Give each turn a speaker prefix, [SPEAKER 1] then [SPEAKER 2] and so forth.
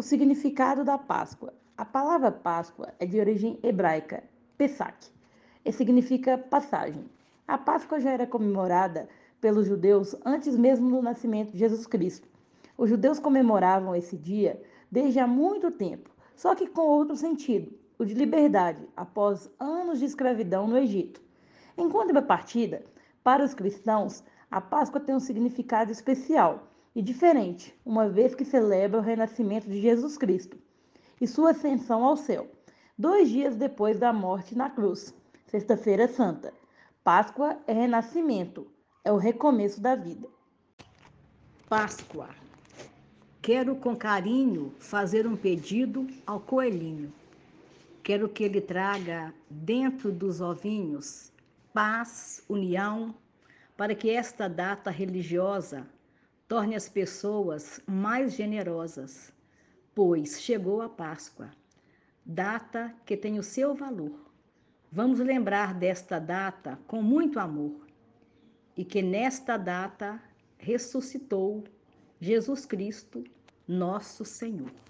[SPEAKER 1] O significado da Páscoa. A palavra Páscoa é de origem hebraica, Pesach, e significa passagem. A Páscoa já era comemorada pelos judeus antes mesmo do nascimento de Jesus Cristo. Os judeus comemoravam esse dia desde há muito tempo, só que com outro sentido, o de liberdade, após anos de escravidão no Egito. Em contrapartida, para os cristãos, a Páscoa tem um significado especial e diferente, uma vez que celebra o renascimento de Jesus Cristo e sua ascensão ao céu, dois dias depois da morte na cruz, Sexta-feira Santa. Páscoa é renascimento, é o recomeço da vida.
[SPEAKER 2] Páscoa. Quero com carinho fazer um pedido ao coelhinho. Quero que ele traga dentro dos ovinhos paz, união, para que esta data religiosa torne as pessoas mais generosas, pois chegou a Páscoa, data que tem o seu valor. Vamos lembrar desta data com muito amor e que nesta data ressuscitou Jesus Cristo, nosso Senhor.